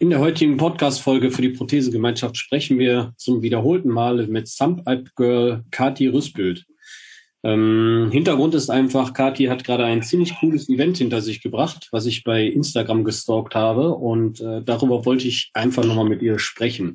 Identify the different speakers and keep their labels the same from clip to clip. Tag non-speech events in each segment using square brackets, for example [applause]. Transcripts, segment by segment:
Speaker 1: In der heutigen Podcast-Folge für die Prothesengemeinschaft sprechen wir zum wiederholten Male mit Sump Alp Girl Kati Rüspült. Ähm, Hintergrund ist einfach, Kati hat gerade ein ziemlich cooles Event hinter sich gebracht, was ich bei Instagram gestalkt habe und äh, darüber wollte ich einfach nochmal mit ihr sprechen.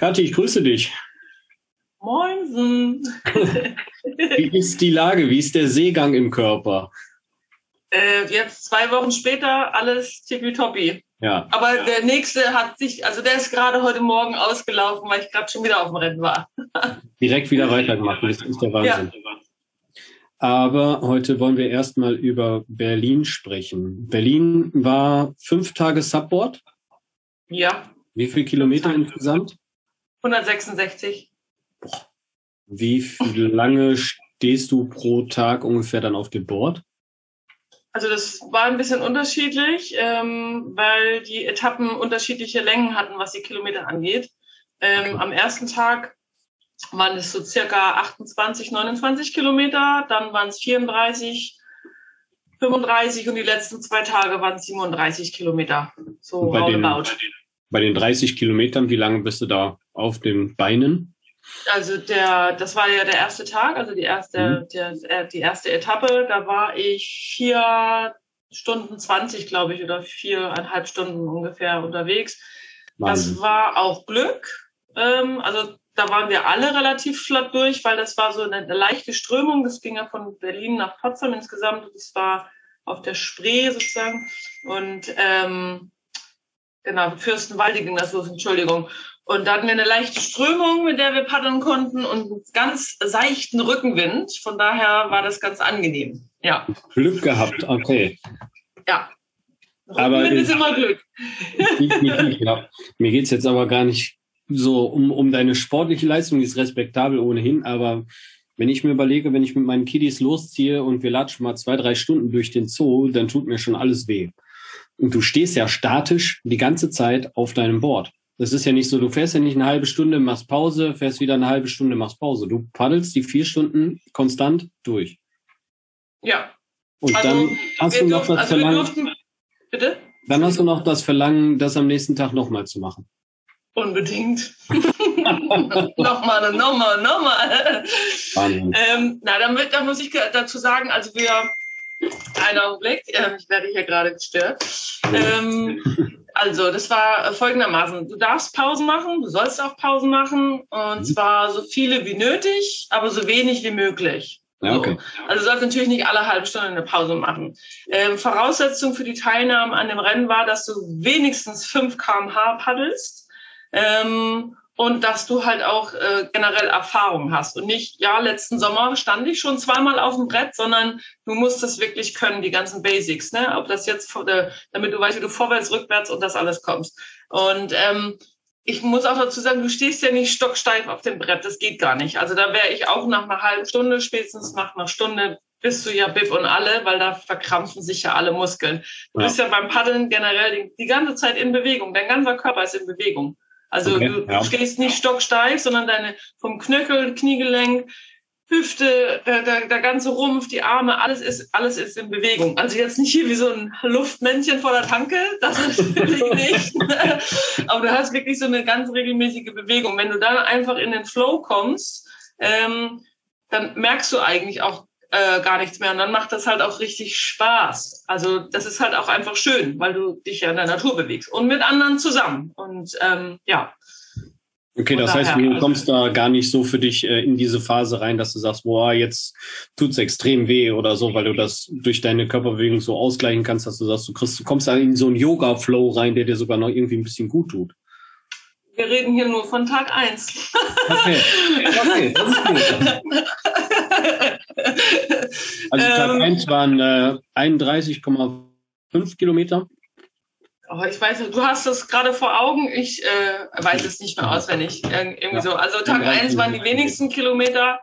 Speaker 1: Kathi, ich grüße dich.
Speaker 2: Moinsen. [laughs]
Speaker 1: Wie ist die Lage? Wie ist der Seegang im Körper?
Speaker 2: Äh, jetzt zwei Wochen später alles tippitoppi.
Speaker 1: Ja.
Speaker 2: Aber ja. der nächste hat sich, also der ist gerade heute Morgen ausgelaufen, weil ich gerade schon wieder auf dem Rennen war. [laughs]
Speaker 1: Direkt wieder weitergemacht, das ist der Wahnsinn. Ja. Aber heute wollen wir erstmal über Berlin sprechen. Berlin war fünf Tage Subboard.
Speaker 2: Ja.
Speaker 1: Wie viele Kilometer insgesamt?
Speaker 2: 166.
Speaker 1: Boah. Wie lange stehst du pro Tag ungefähr dann auf dem Board?
Speaker 2: Also das war ein bisschen unterschiedlich, ähm, weil die Etappen unterschiedliche Längen hatten, was die Kilometer angeht. Ähm, am ersten Tag waren es so circa 28, 29 Kilometer, dann waren es 34, 35 und die letzten zwei Tage waren es 37 Kilometer. So
Speaker 1: bei den, bei den 30 Kilometern, wie lange bist du da auf den Beinen?
Speaker 2: Also der, das war ja der erste Tag, also die erste, mhm. der, äh, die erste Etappe. Da war ich vier Stunden zwanzig, glaube ich, oder viereinhalb Stunden ungefähr unterwegs. Wahnsinn. Das war auch Glück. Ähm, also da waren wir alle relativ flott durch, weil das war so eine, eine leichte Strömung. Das ging ja von Berlin nach Potsdam insgesamt. Das war auf der Spree sozusagen. Und ähm, genau, Fürstenwalde ging das los, Entschuldigung. Und da hatten wir eine leichte Strömung, mit der wir paddeln konnten und einen ganz seichten Rückenwind. Von daher war das ganz angenehm. Ja.
Speaker 1: Glück gehabt, okay.
Speaker 2: Ja.
Speaker 1: Rückenwind ist immer Glück. [laughs] ja. Mir geht's jetzt aber gar nicht so um, um deine sportliche Leistung, die ist respektabel ohnehin, aber wenn ich mir überlege, wenn ich mit meinen Kiddies losziehe und wir latschen mal zwei, drei Stunden durch den Zoo, dann tut mir schon alles weh. Und du stehst ja statisch die ganze Zeit auf deinem Board. Das ist ja nicht so, du fährst ja nicht eine halbe Stunde, machst Pause, fährst wieder eine halbe Stunde, machst Pause. Du paddelst die vier Stunden konstant durch.
Speaker 2: Ja.
Speaker 1: Und also, dann hast du noch das also Verlangen. Durften, bitte? Dann hast du noch das Verlangen, das am nächsten Tag nochmal zu machen.
Speaker 2: Unbedingt. [laughs] nochmal, nochmal, nochmal. Ähm, na, dann, da muss ich dazu sagen, also wir, einen Augenblick, äh, ich werde hier gerade gestört. Ähm, also, das war folgendermaßen. Du darfst Pausen machen, du sollst auch Pausen machen und mhm. zwar so viele wie nötig, aber so wenig wie möglich.
Speaker 1: Ja, okay.
Speaker 2: So. Also du sollst natürlich nicht alle halbe Stunde eine Pause machen. Ähm, Voraussetzung für die Teilnahme an dem Rennen war, dass du wenigstens 5 kmh paddelst. Ähm, und dass du halt auch äh, generell Erfahrung hast und nicht, ja, letzten Sommer stand ich schon zweimal auf dem Brett, sondern du musst das wirklich können, die ganzen Basics, ne? Ob das jetzt, äh, damit du weißt, wie du vorwärts, rückwärts und das alles kommst. Und ähm, ich muss auch dazu sagen, du stehst ja nicht stocksteif auf dem Brett, das geht gar nicht. Also da wäre ich auch nach einer halben Stunde, spätestens nach einer Stunde bist du ja Bib und alle, weil da verkrampfen sich ja alle Muskeln. Du ja. bist ja beim Paddeln generell die, die ganze Zeit in Bewegung, dein ganzer Körper ist in Bewegung. Also okay, du, ja. stehst nicht stocksteif, sondern deine vom Knöchel, Kniegelenk, Hüfte, der, der, der ganze Rumpf, die Arme, alles ist, alles ist in Bewegung. Also jetzt nicht hier wie so ein Luftmännchen vor der Tanke, das natürlich [laughs] nicht. [laughs] Aber du hast wirklich so eine ganz regelmäßige Bewegung. Wenn du dann einfach in den Flow kommst, ähm, dann merkst du eigentlich auch äh, gar nichts mehr. Und dann macht das halt auch richtig Spaß. Also das ist halt auch einfach schön, weil du dich ja in der Natur bewegst und mit anderen zusammen. Und ähm, ja.
Speaker 1: Okay, das heißt, du also kommst da gar nicht so für dich äh, in diese Phase rein, dass du sagst, boah, jetzt tut's extrem weh oder so, weil du das durch deine Körperbewegung so ausgleichen kannst, dass du sagst, du, kriegst, du kommst da in so einen Yoga-Flow rein, der dir sogar noch irgendwie ein bisschen gut tut.
Speaker 2: Wir reden hier nur von Tag eins.
Speaker 1: Okay, okay, das ist gut. Also Tag ähm, 1 waren äh, 31,5 Kilometer.
Speaker 2: oh, ich weiß, du hast das gerade vor Augen, ich äh, weiß es nicht mehr auswendig. Irgendwie ja. so. Also Tag eins waren die wenigsten Kilometer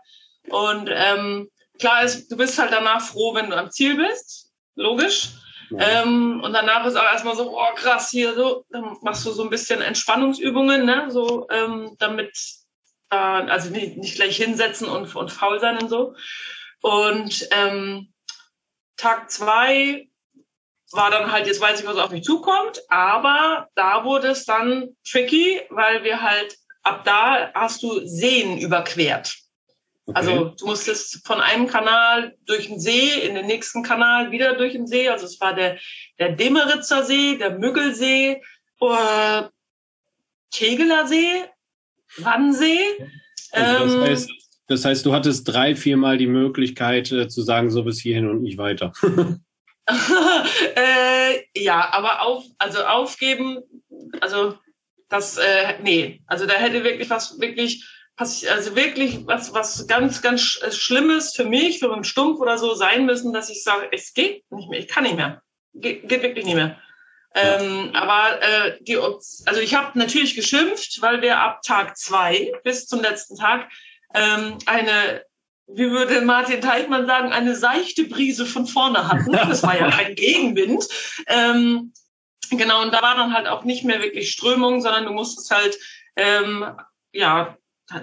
Speaker 2: und ähm, klar ist, du bist halt danach froh, wenn du am Ziel bist, logisch. Ähm, und danach ist auch erstmal so, oh krass, hier so, dann machst du so ein bisschen Entspannungsübungen, ne? So, ähm, damit äh, also nicht, nicht gleich hinsetzen und, und faul sein und so. Und ähm, Tag zwei war dann halt, jetzt weiß ich, was auf mich zukommt, aber da wurde es dann tricky, weil wir halt, ab da hast du Seen überquert. Okay. Also du musstest von einem Kanal durch den See in den nächsten Kanal wieder durch den See. Also es war der, der Demeritzer See, der Müggelsee, äh, Tegeler See, Wannsee.
Speaker 1: Also das, ähm, heißt, das heißt, du hattest drei, viermal die Möglichkeit äh, zu sagen, so bis hierhin und nicht weiter. [laughs] [laughs]
Speaker 2: äh, ja, aber auf, also aufgeben, also das, äh, nee, also da hätte wirklich was wirklich also wirklich was, was ganz, ganz äh, Schlimmes für mich, für einen Stumpf oder so sein müssen, dass ich sage, es geht nicht mehr, ich kann nicht mehr. Ge geht wirklich nicht mehr. Ja. Ähm, aber äh, die, also ich habe natürlich geschimpft, weil wir ab Tag zwei bis zum letzten Tag ähm, eine, wie würde Martin Teichmann sagen, eine seichte Brise von vorne hatten. [laughs] Das war ja ein Gegenwind. Ähm, genau, und da war dann halt auch nicht mehr wirklich Strömung, sondern du musstest halt ähm, ja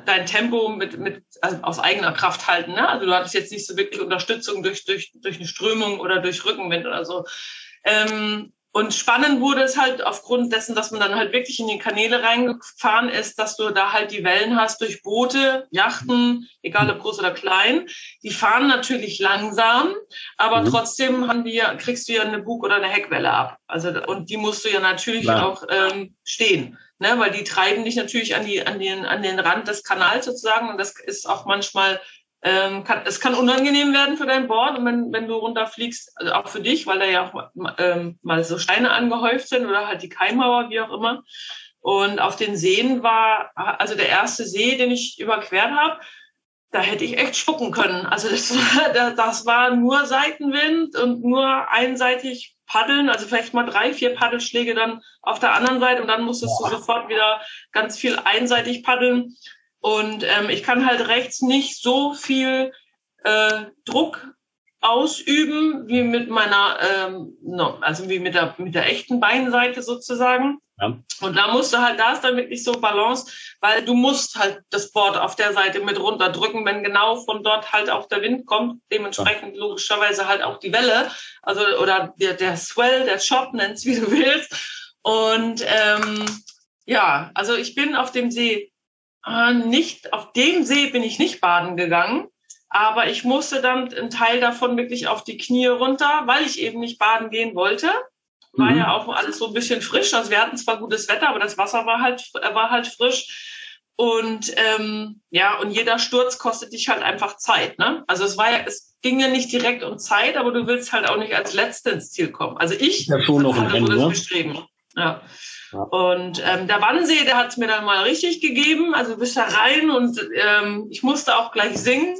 Speaker 2: dein Tempo mit, mit also aus eigener Kraft halten. Ne? Also du hattest jetzt nicht so wirklich Unterstützung durch, durch, durch eine Strömung oder durch Rückenwind oder so. Ähm, und spannend wurde es halt aufgrund dessen, dass man dann halt wirklich in die Kanäle reingefahren ist, dass du da halt die Wellen hast durch Boote, Yachten, egal ob groß oder klein. Die fahren natürlich langsam, aber mhm. trotzdem haben die, kriegst du ja eine Bug- oder eine Heckwelle ab. Also, und die musst du ja natürlich Klar. auch ähm, stehen ne, weil die treiben dich natürlich an, die, an, den, an den Rand des Kanals sozusagen und das ist auch manchmal, ähm, kann, es kann unangenehm werden für dein Board und wenn, wenn du runterfliegst, also auch für dich, weil da ja auch ähm, mal so Steine angehäuft sind oder halt die Keimauer, wie auch immer. Und auf den Seen war, also der erste See, den ich überquert habe, da hätte ich echt spucken können. Also das war, [laughs] das war nur Seitenwind und nur einseitig paddeln, also vielleicht mal drei, vier Paddelschläge dann auf der anderen Seite und dann musstest du sofort wieder ganz viel einseitig paddeln. Und ähm, ich kann halt rechts nicht so viel äh, Druck ausüben wie mit meiner, ähm, no, also wie mit der mit der echten Beinseite sozusagen. Ja. Und da musst du halt, da ist dann wirklich so Balance, weil du musst halt das Board auf der Seite mit runterdrücken, wenn genau von dort halt auch der Wind kommt, dementsprechend ja. logischerweise halt auch die Welle, also oder der, der Swell, der Shop, nenn's wie du willst. Und ähm, ja, also ich bin auf dem See äh, nicht, auf dem See bin ich nicht baden gegangen, aber ich musste dann einen Teil davon wirklich auf die Knie runter, weil ich eben nicht baden gehen wollte. War mhm. ja auch alles so ein bisschen frisch. Also wir hatten zwar gutes Wetter, aber das Wasser war halt, war halt frisch. Und ähm, ja, und jeder Sturz kostet dich halt einfach Zeit. Ne? Also es war ja, es ging ja nicht direkt um Zeit, aber du willst halt auch nicht als Letzte ins Ziel kommen. Also ich
Speaker 1: ja, schon noch hatte so das
Speaker 2: ne? Bestreben. Ja. ja. Und ähm, der Wannsee, der hat es mir dann mal richtig gegeben. Also bist da rein und ähm, ich musste auch gleich singen.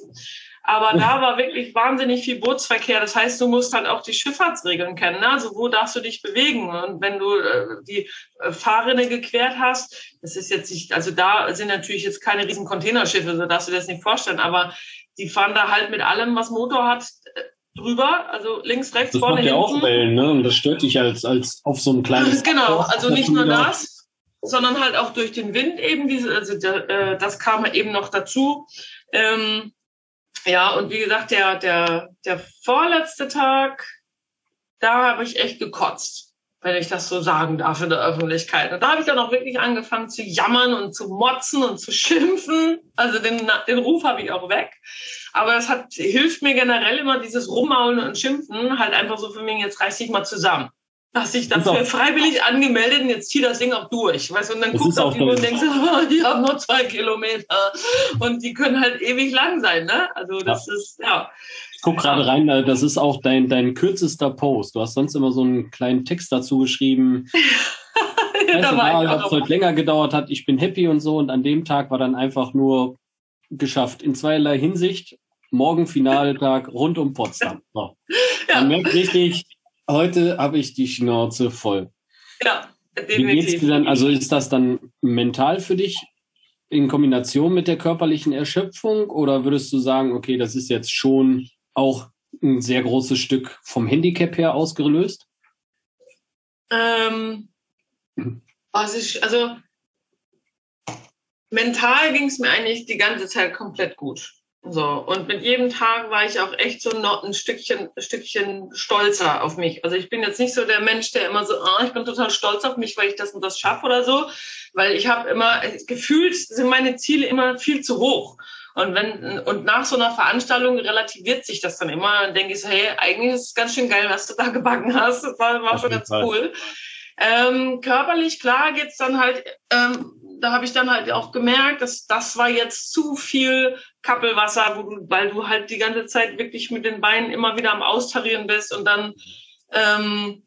Speaker 2: Aber da war wirklich wahnsinnig viel Bootsverkehr. Das heißt, du musst halt auch die Schifffahrtsregeln kennen. Ne? Also wo darfst du dich bewegen? Und wenn du äh, die äh, Fahrrinne gequert hast, das ist jetzt nicht, also da sind natürlich jetzt keine riesen Containerschiffe, so darfst du dir das nicht vorstellen. Aber die fahren da halt mit allem, was Motor hat, äh, drüber, also links, rechts,
Speaker 1: das
Speaker 2: vorne,
Speaker 1: macht ja auch Wellen, ne? Und das stört dich als, als auf so einem kleinen...
Speaker 2: genau, also nicht nur das, sondern halt auch durch den Wind eben, diese, also äh, das kam eben noch dazu. Ähm, ja, und wie gesagt, der, der, der vorletzte Tag, da habe ich echt gekotzt, wenn ich das so sagen darf in der Öffentlichkeit. Und da habe ich dann auch wirklich angefangen zu jammern und zu motzen und zu schimpfen. Also den, den Ruf habe ich auch weg. Aber es hat, hilft mir generell immer dieses Rummaulen und Schimpfen, halt einfach so für mich, jetzt reiß dich mal zusammen hast dich dafür freiwillig angemeldet und jetzt zieh das Ding auch durch. Weißt und dann guckst du auf die Uhr und denkst, [laughs] oh, die haben nur zwei Kilometer und die können halt ewig lang sein, ne? Also das ja. ist, ja.
Speaker 1: Ich guck gerade rein, das ist auch dein, dein kürzester Post. Du hast sonst immer so einen kleinen Text dazu geschrieben. [laughs] ja, da war dass es heute länger gedauert hat, ich bin happy und so. Und an dem Tag war dann einfach nur geschafft. In zweierlei Hinsicht. Morgen Finaltag rund um Potsdam. So. [laughs] Ja. Man merkt richtig, heute habe ich die Schnauze voll.
Speaker 2: Ja,
Speaker 1: definitiv. Wie geht's dir dann? Also ist das dann mental für dich in Kombination mit der körperlichen Erschöpfung oder würdest du sagen, okay, das ist jetzt schon auch ein sehr großes Stück vom Handicap her ausgelöst?
Speaker 2: Ähm, was ich, also mental ging es mir eigentlich die ganze Zeit komplett gut. So, und mit jedem Tag war ich auch echt so noch ein Stückchen, Stückchen stolzer auf mich. Also ich bin jetzt nicht so der Mensch, der immer so, ah, ich bin total stolz auf mich, weil ich das und das schaffe oder so, weil ich habe immer gefühlt sind meine Ziele immer viel zu hoch. Und wenn und nach so einer Veranstaltung relativiert sich das dann immer. Dann denke ich so, hey, eigentlich ist es ganz schön geil, was du da gebacken hast. Das war, war schon ganz cool. Ähm, körperlich, klar, geht's dann halt ähm, da habe ich dann halt auch gemerkt, dass das war jetzt zu viel Kappelwasser, du, weil du halt die ganze Zeit wirklich mit den Beinen immer wieder am Austarieren bist und dann ähm,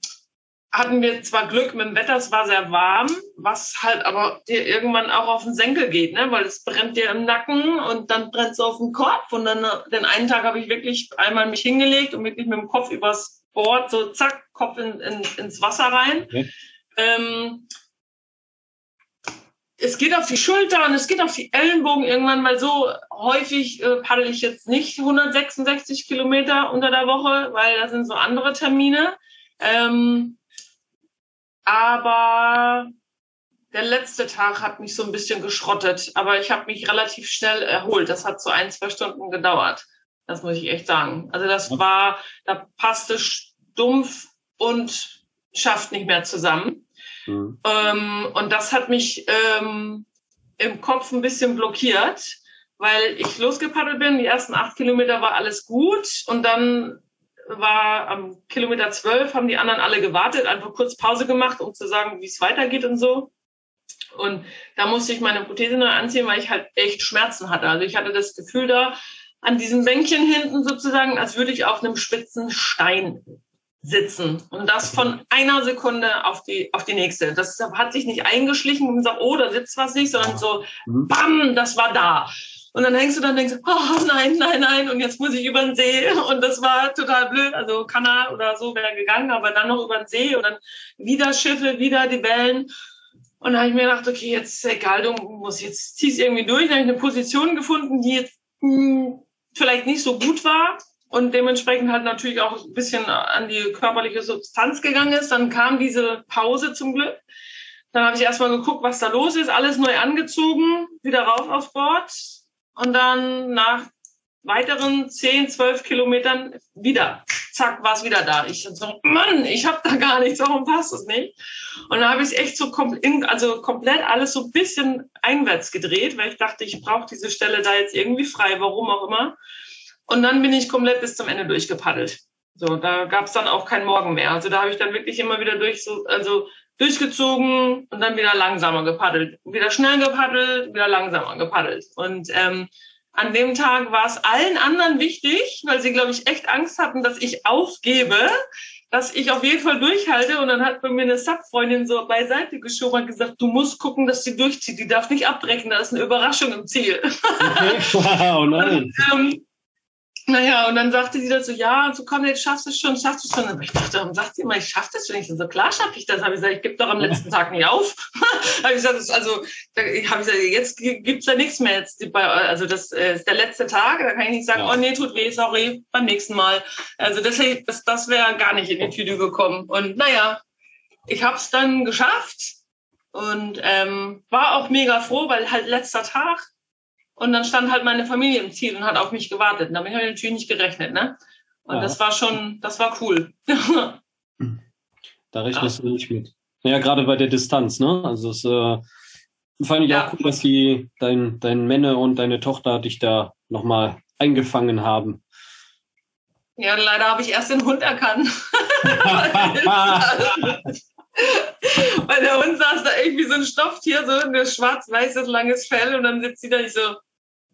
Speaker 2: hatten wir zwar Glück mit dem Wetter, es war sehr warm, was halt aber dir irgendwann auch auf den Senkel geht, ne? weil es brennt dir im Nacken und dann brennt es auf den Kopf und dann den einen Tag habe ich wirklich einmal mich hingelegt und wirklich mit dem Kopf übers Board so zack, Kopf in, in, ins Wasser rein. Okay. Ähm, es geht auf die Schulter und es geht auf die Ellenbogen irgendwann, weil so häufig äh, paddel ich jetzt nicht 166 Kilometer unter der Woche, weil da sind so andere Termine. Ähm, aber der letzte Tag hat mich so ein bisschen geschrottet, aber ich habe mich relativ schnell erholt. Das hat so ein, zwei Stunden gedauert. Das muss ich echt sagen. Also das war, da passte stumpf und schafft nicht mehr zusammen. Mhm. Ähm, und das hat mich ähm, im Kopf ein bisschen blockiert, weil ich losgepaddelt bin. Die ersten acht Kilometer war alles gut und dann war am Kilometer zwölf haben die anderen alle gewartet, einfach kurz Pause gemacht, um zu sagen, wie es weitergeht und so. Und da musste ich meine Prothese neu anziehen, weil ich halt echt Schmerzen hatte. Also ich hatte das Gefühl da an diesem Bänkchen hinten sozusagen, als würde ich auf einem spitzen Stein sitzen. Und das von einer Sekunde auf die, auf die nächste. Das hat sich nicht eingeschlichen und gesagt, oh, da sitzt was nicht, sondern so, mhm. bam, das war da. Und dann hängst du dann denkst, oh nein, nein, nein, und jetzt muss ich über den See. Und das war total blöd. Also Kanal oder so wäre gegangen, aber dann noch über den See und dann wieder Schiffe, wieder die Wellen. Und da habe ich mir gedacht, okay, jetzt egal, du musst jetzt ziehst irgendwie durch. Dann habe ich eine Position gefunden, die jetzt mh, hm, vielleicht nicht so gut war und dementsprechend halt natürlich auch ein bisschen an die körperliche Substanz gegangen ist. Dann kam diese Pause zum Glück. Dann habe ich erstmal geguckt, was da los ist, alles neu angezogen, wieder rauf aufs Board und dann nach weiteren 10, 12 Kilometern wieder, zack, war es wieder da. Ich so, Mann, ich habe da gar nichts, warum passt das nicht? Und dann habe ich echt so kom also komplett alles so ein bisschen einwärts gedreht, weil ich dachte, ich brauche diese Stelle da jetzt irgendwie frei, warum auch immer. Und dann bin ich komplett bis zum Ende durchgepaddelt. So, da gab es dann auch keinen Morgen mehr. Also da habe ich dann wirklich immer wieder durch, so, also durchgezogen und dann wieder langsamer gepaddelt. Wieder schnell gepaddelt, wieder langsamer gepaddelt. Und ähm, an dem Tag war es allen anderen wichtig, weil sie, glaube ich, echt Angst hatten, dass ich aufgebe, dass ich auf jeden Fall durchhalte. Und dann hat bei mir eine Subfreundin so beiseite geschoben und gesagt, du musst gucken, dass sie durchzieht. Die darf nicht abbrechen, da ist eine Überraschung im Ziel. Okay. [laughs] Wow, nein. [laughs] und, ähm, naja, und dann sagte sie dazu, ja, so komm, jetzt schaffst du es schon, schaffst du es schon. Aber ich dachte, warum sagt sie immer, ich schaff das schon nicht? So klar schaffe ich das. Habe ich gesagt, ich gebe doch am letzten Tag nicht auf. [laughs] habe ich gesagt, also, habe ich gesagt, jetzt gibt's da nichts mehr. Jetzt, also das äh, ist der letzte Tag, da kann ich nicht sagen, ja. oh nee, tut weh, sorry, beim nächsten Mal. Also das, das, das wäre gar nicht in die Tüte gekommen. Und naja, ich habe es dann geschafft und ähm, war auch mega froh, weil halt letzter Tag und dann stand halt meine Familie im Ziel und hat auf mich gewartet. Und damit habe ich natürlich nicht gerechnet, ne? Und ja. das war schon, das war cool.
Speaker 1: da rechnest ja. du nicht mit. Ja, gerade bei der Distanz, ne? Also es äh, fand ich ja. auch cool, dass die dein, dein Männer und deine Tochter dich da nochmal eingefangen haben.
Speaker 2: Ja, leider habe ich erst den Hund erkannt. [laughs] Weil der Hund saß da irgendwie so ein Stofftier, so ein schwarz-weißes langes Fell und dann sitzt sie da nicht so,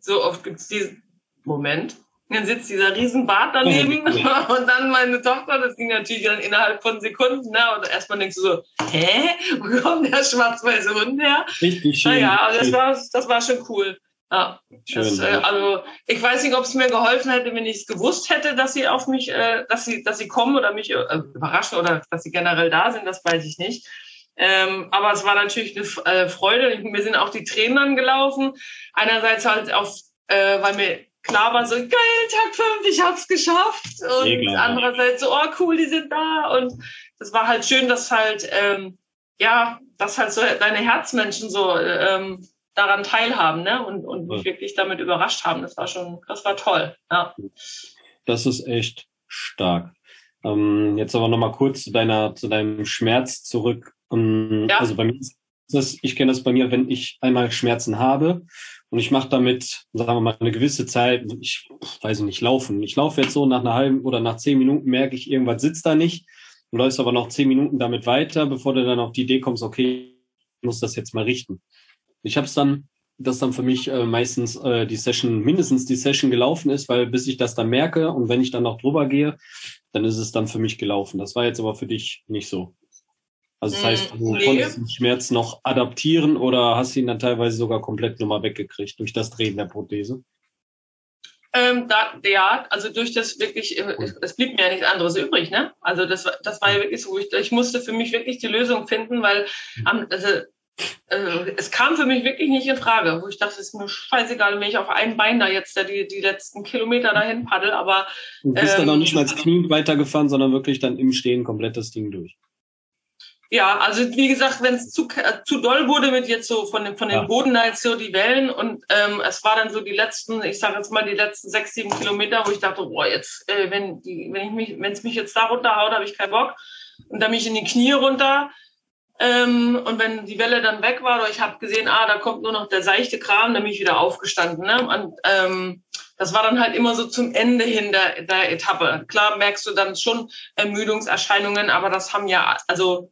Speaker 2: so oft gibt es diesen Moment. Dann sitzt dieser Riesenbart daneben [laughs] [laughs] und dann meine Tochter, das ging natürlich dann innerhalb von Sekunden, ne? Und erstmal denkst du so, hä? Wo kommt der schwarz-weiße Hund her? Richtig schön. Naja, das war, das war schon cool. Ja, schön, das, äh, also ich weiß nicht, ob es mir geholfen hätte, wenn ich es gewusst hätte, dass sie auf mich, äh, dass sie, dass sie kommen oder mich äh, überraschen oder dass sie generell da sind, das weiß ich nicht. Ähm, aber es war natürlich eine äh, Freude. Mir sind auch die Tränen dann gelaufen. Einerseits halt auf, äh, weil mir klar war so, geil, Tag 5, ich hab's geschafft. Und nee, andererseits so, oh cool, die sind da. Und das war halt schön, dass halt, ähm, ja, dass halt so deine Herzmenschen so ähm, daran teilhaben, ne? Und, und mich ja. wirklich damit überrascht haben. Das war schon, das war toll. Ja.
Speaker 1: Das ist echt stark. Ähm, jetzt aber nochmal kurz zu deiner, zu deinem Schmerz zurück. Um, ähm, ja. Also bei mir ist das, ich kenne das bei mir, wenn ich einmal Schmerzen habe und ich mache damit, sagen wir mal, eine gewisse Zeit, ich weiß nicht, laufen. Ich laufe jetzt so nach einer halben oder nach zehn Minuten merke ich, irgendwas sitzt da nicht. Du läufst aber noch zehn Minuten damit weiter, bevor du dann auf die Idee kommst, okay, ich muss das jetzt mal richten. Ich habe es dann, dass dann für mich äh, meistens äh, die Session, mindestens die Session gelaufen ist, weil bis ich das dann merke und wenn ich dann noch drüber gehe, dann ist es dann für mich gelaufen. Das war jetzt aber für dich nicht so. Also das heißt, du nee. konntest den Schmerz noch adaptieren oder hast ihn dann teilweise sogar komplett nochmal weggekriegt durch das Drehen der Prothese?
Speaker 2: Ähm, da, ja, also durch das wirklich, äh, es blieb mir ja nichts anderes übrig, ne? Also das, das war ja wirklich so, ich, ich musste für mich wirklich die Lösung finden, weil am, also also, es kam für mich wirklich nicht in Frage, wo ich dachte, es ist mir scheißegal, wenn ich auf einem Bein da jetzt die, die letzten Kilometer dahin paddel, aber.
Speaker 1: Du bist ähm, dann auch nicht mal als Knie weitergefahren, sondern wirklich dann im Stehen komplett das Ding durch.
Speaker 2: Ja, also wie gesagt, wenn es zu, äh, zu doll wurde mit jetzt so von dem, von dem ja. Boden da jetzt so die Wellen und ähm, es war dann so die letzten, ich sage jetzt mal die letzten sechs, sieben Kilometer, wo ich dachte, boah, jetzt, äh, wenn die, wenn ich mich, wenn es mich jetzt da runterhaut, habe ich keinen Bock. Und dann mich in die Knie runter, ähm, und wenn die Welle dann weg war, oder ich habe gesehen, ah, da kommt nur noch der seichte Kram, dann bin ich wieder aufgestanden. Ne? Und ähm, das war dann halt immer so zum Ende hin der, der Etappe. Klar merkst du dann schon Ermüdungserscheinungen, aber das haben ja also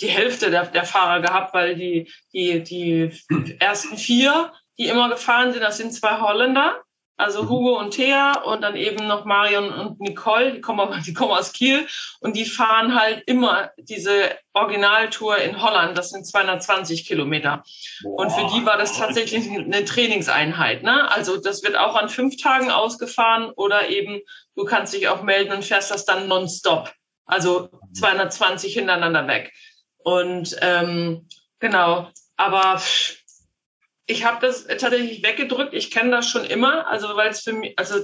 Speaker 2: die Hälfte der, der Fahrer gehabt, weil die, die, die ersten vier, die immer gefahren sind, das sind zwei Holländer. Also mhm. Hugo und Thea und dann eben noch Marion und Nicole, die kommen, die kommen aus Kiel und die fahren halt immer diese Originaltour in Holland. Das sind 220 Kilometer. Boah. Und für die war das tatsächlich eine Trainingseinheit. Ne? Also das wird auch an fünf Tagen ausgefahren oder eben du kannst dich auch melden und fährst das dann nonstop. Also 220 hintereinander weg. Und ähm, genau, aber ich habe das tatsächlich weggedrückt. Ich kenne das schon immer, also weil es für mich, also